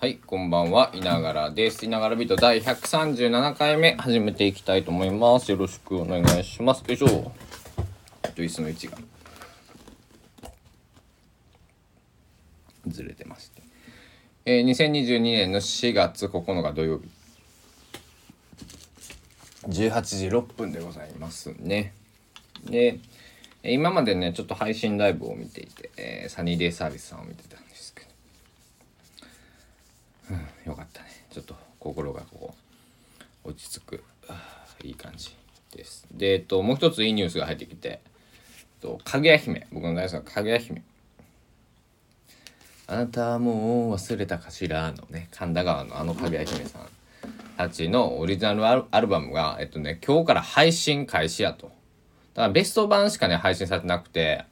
はい、こんばんは、いながらです。いながらビート第137回目始めていきたいと思います。よろしくお願いします。よいしょ。ちょっと椅子の位置がずれてまして。えー、2022年の4月9日土曜日。18時6分でございますね。で、今までね、ちょっと配信ライブを見ていて、えーサニーデイサービスさんを見てたど、よかったね。ちょっと心がこう落ち着く。いい感じです。でえっともう一ついいニュースが入ってきてえっとかぐや姫。僕の大好きなかぐや姫。あなたはもう忘れたかしら？のね神田川のあのかぐや姫さんたちのオリジナルアルアルバムがえっとね今日から配信開始やと。だからベスト版しかね配信されてなくて。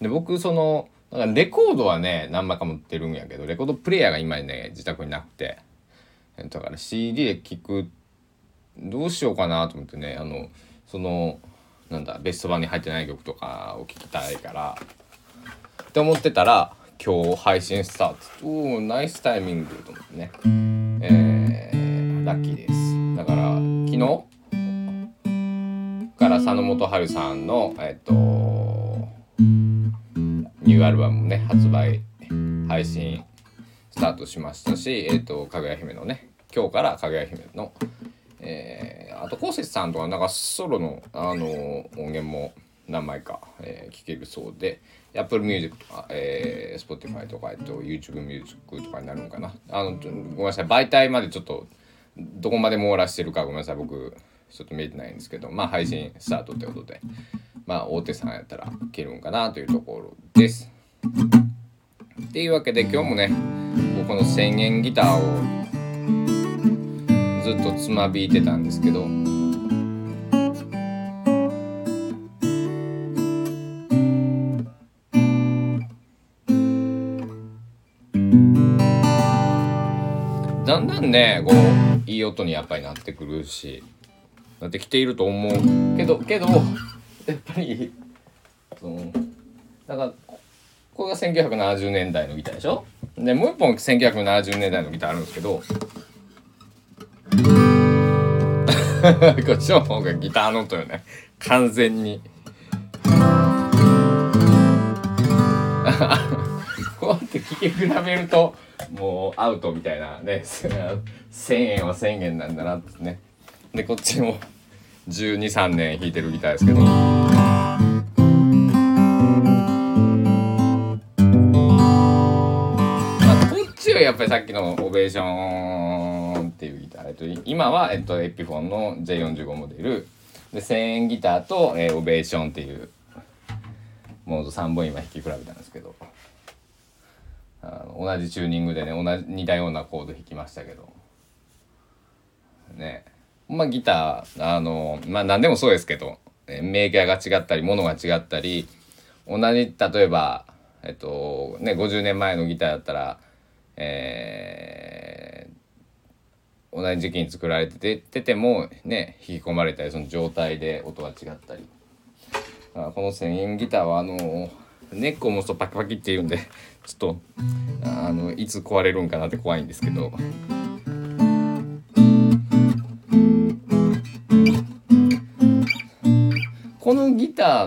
で僕そのだかレコードはね何枚か持ってるんやけどレコードプレイヤーが今ね自宅になくて。だから CD で聴くどうしようかなと思ってねあのそのなんだベスト版に入ってない曲とかを聴きたいから。って思ってたら今日配信スタート。おおナイスタイミングと思ってね。えー、ラッキーです。だから昨日から佐野元春さんのえっとニューアルバムね発売配信スタートしましたしえっ、とかぐや姫のね今日からかぐや姫のえーあとこうせつさんとかなんかソロのあの音源も何枚か、えー聞けるそうで Apple Music とか、えー Spotify とか、えっと、YouTube Music とかになるのかな。あのごめんなさい媒体までちょっとどこまで網羅してるかごめんなさい僕ちょっと見えてないんですけどまあ配信スタートってことで。まあ大手さんやったらいけるんかなというところです。っていうわけで今日もね僕この1000円ギターをずっとつまびいてたんですけどだんだんねこういい音にやっぱりなってくるしなってきていると思うけどけどやっぱりそのだからここれが1970年代のギターでしょ？でもう一本1970年代のギターあるんですけど。こっちの方がギターの音よね。完全に。こうやって聴き比べるともうアウトみたいなね1000円は1000円なんだなってね。でこっちも123年弾いてるギターですけど。まあ、こっちはやっぱりさっきのオベーションっていうギター、えっと、今は、えっと、エピフォンの J45 モデル。で1000円ギターと、えーオベーションっていうモード3本今弾き比べたんですけど。あの同じチューニングでね同じ似たようなコード弾きましたけど。ね。まあギターあのまあ何でもそうですけどメーカーが違ったりものが違ったり同じ例えばえっとね50年前のギターだったらえー同じ時期に作られてててもね引き込まれたりその状態で音が違ったり。この1000円ギターはあのネックを持つとパキパキっていうんでちょっとあのいつ壊れるんかなって怖いんですけど。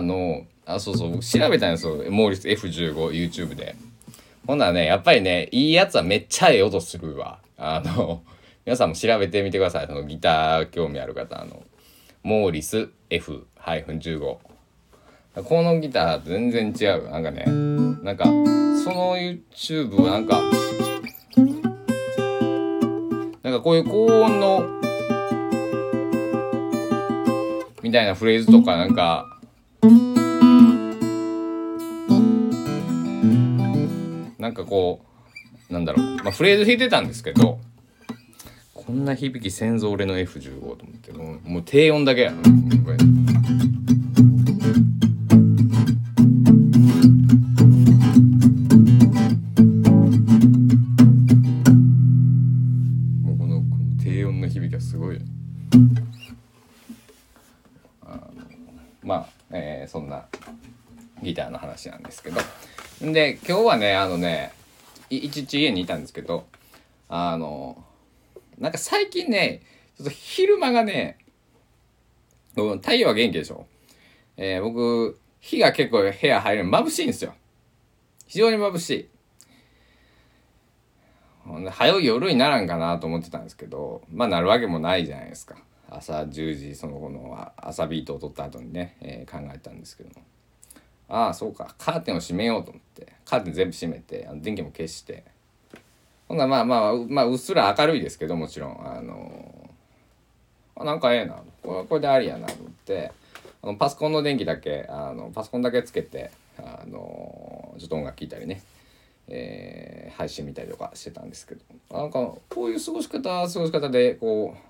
のギターのあそうそう僕調べたんですよ。モーリス F15YouTube で。ほんならねやっぱりねいいやつはめっちゃええ音するわ。あの 皆さんも調べてみてください。そのギター興味ある方あの。モーリス F-15 このギター全然違う。なんかねなんかその YouTube はなんかなんかこういう高音のみたいなフレーズとかなんかなんかこうなんだろう、まあ、フレーズ弾いてたんですけどこんな響き先祖俺の F15 と思ってもうもう低音だけやな。えーそんなギターの話なんですけど。で今日はねあのねい一日家にいたんですけどあのなんか最近ねちょっと昼間がね太陽は元気でしょ、えー、僕日が結構部屋入るの眩しいんですよ。非常に眩しい。早い夜にならんかなと思ってたんですけどまあなるわけもないじゃないですか。朝10時その後の朝ビートを取った後にね、えー、考えたんですけども。ああそうか。カーテンを閉めようと思って。カーテン全部閉めてあの電気も消して。ほんならまあまあまあうっすら明るいですけどもちろん。あのあなんかええな。これこれでありやなと思って。あのパソコンの電気だけあのパソコンだけつけてあのちょっと音楽聴いたりね。えー、配信見たりとかしてたんですけど。なんかこういう過ごし方過ごし方でこう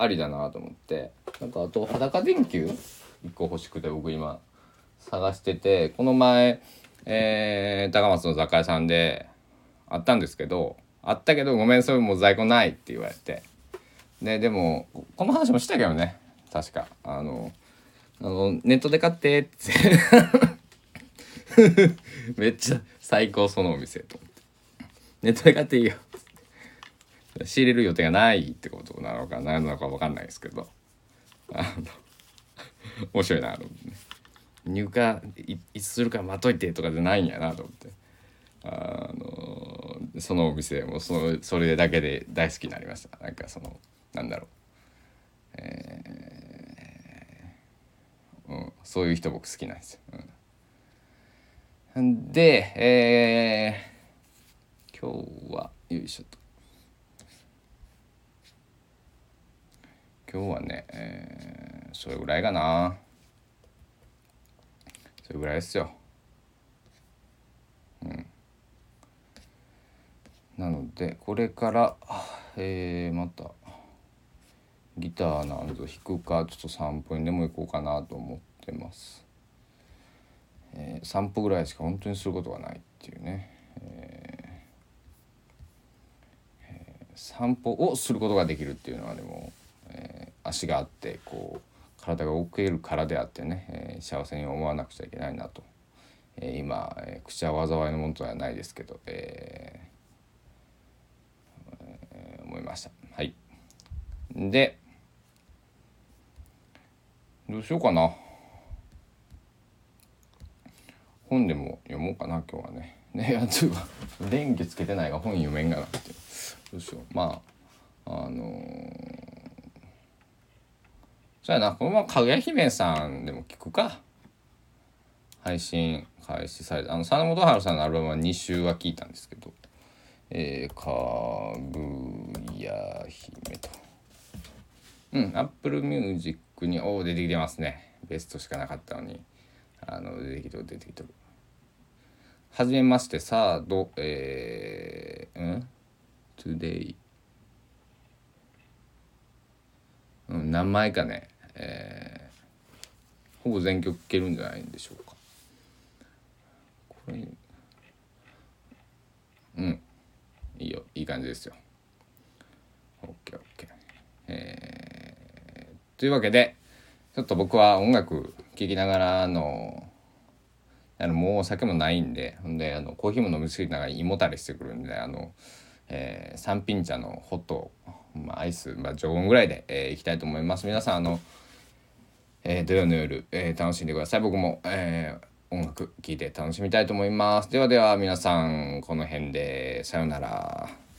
ありだなと思って。なんかあと裸電球？1個欲しくて僕今探しててこの前、えー、高松の雑貨屋さんであったんですけどあったけどごめんそれもう在庫ないって言われて。ででもこの話もしたけどね。確か。あのあのネットで買ってって。めっちゃ最高そのお店と思って。ネットで買っていいよ。仕入れる予定がないってことなのか何なのか分かんないですけど。あの面白いなと思って入荷いつするか待っといてとかじゃないんやなと思って。あのそのお店もそのそれだけで大好きになりました。なんかそのなんだろう。えー、うん、そういう人僕好きなんですよ、うん、でえー、今日はよいしょと。今日はね、えー、それぐらいかな。それぐらいですよ。うん。なのでこれからえー、またギターなんぞ弾くかちょっと散歩にでも行こうかなと思ってます、えー、散歩ぐらいしか本当にすることがないっていうね、えーえー、散歩をすることができるっていうのはでもえー、足があってこう体が動けるからであってね、えー、幸せに思わなくちゃいけないなと、えー、今、えー、口は災いのものではないですけど、えー、思いました。はい、でどうしようかな。本でも読もうかな今日はね。ねやつは電気つけてないが本読めんがなってどうしようまああのそうやなこのままかぐや姫さんでも聞くか。配信開始された。あの佐野元春さんのアルバムは2週は聞いたんですけど。えー、かぐや姫と。うんアップルミュージックにおお出てきてますね。ベストしかなかったのに。あの出てきてる出てきてる。はじめましてサードえー、うん ?Today うん、何枚かね、えー、ほぼ全曲聴けるんじゃないんでしょうか。これうん。いいよ。いい感じですよ。OKOK、えー、というわけでちょっと僕は音楽聴きながらのあのもうお酒もないんでほんであのコーヒーも飲みすぎながら胃もたれしてくるんであの、えー、三品茶のホットまあ、アイス、まあ、常温ぐらいで、えー、いきたいと思います。皆さん、あの、えー、土曜の夜、えー、楽しんでください。僕も、えー、音楽聴いて楽しみたいと思います。ではでは皆さん、この辺でさようなら。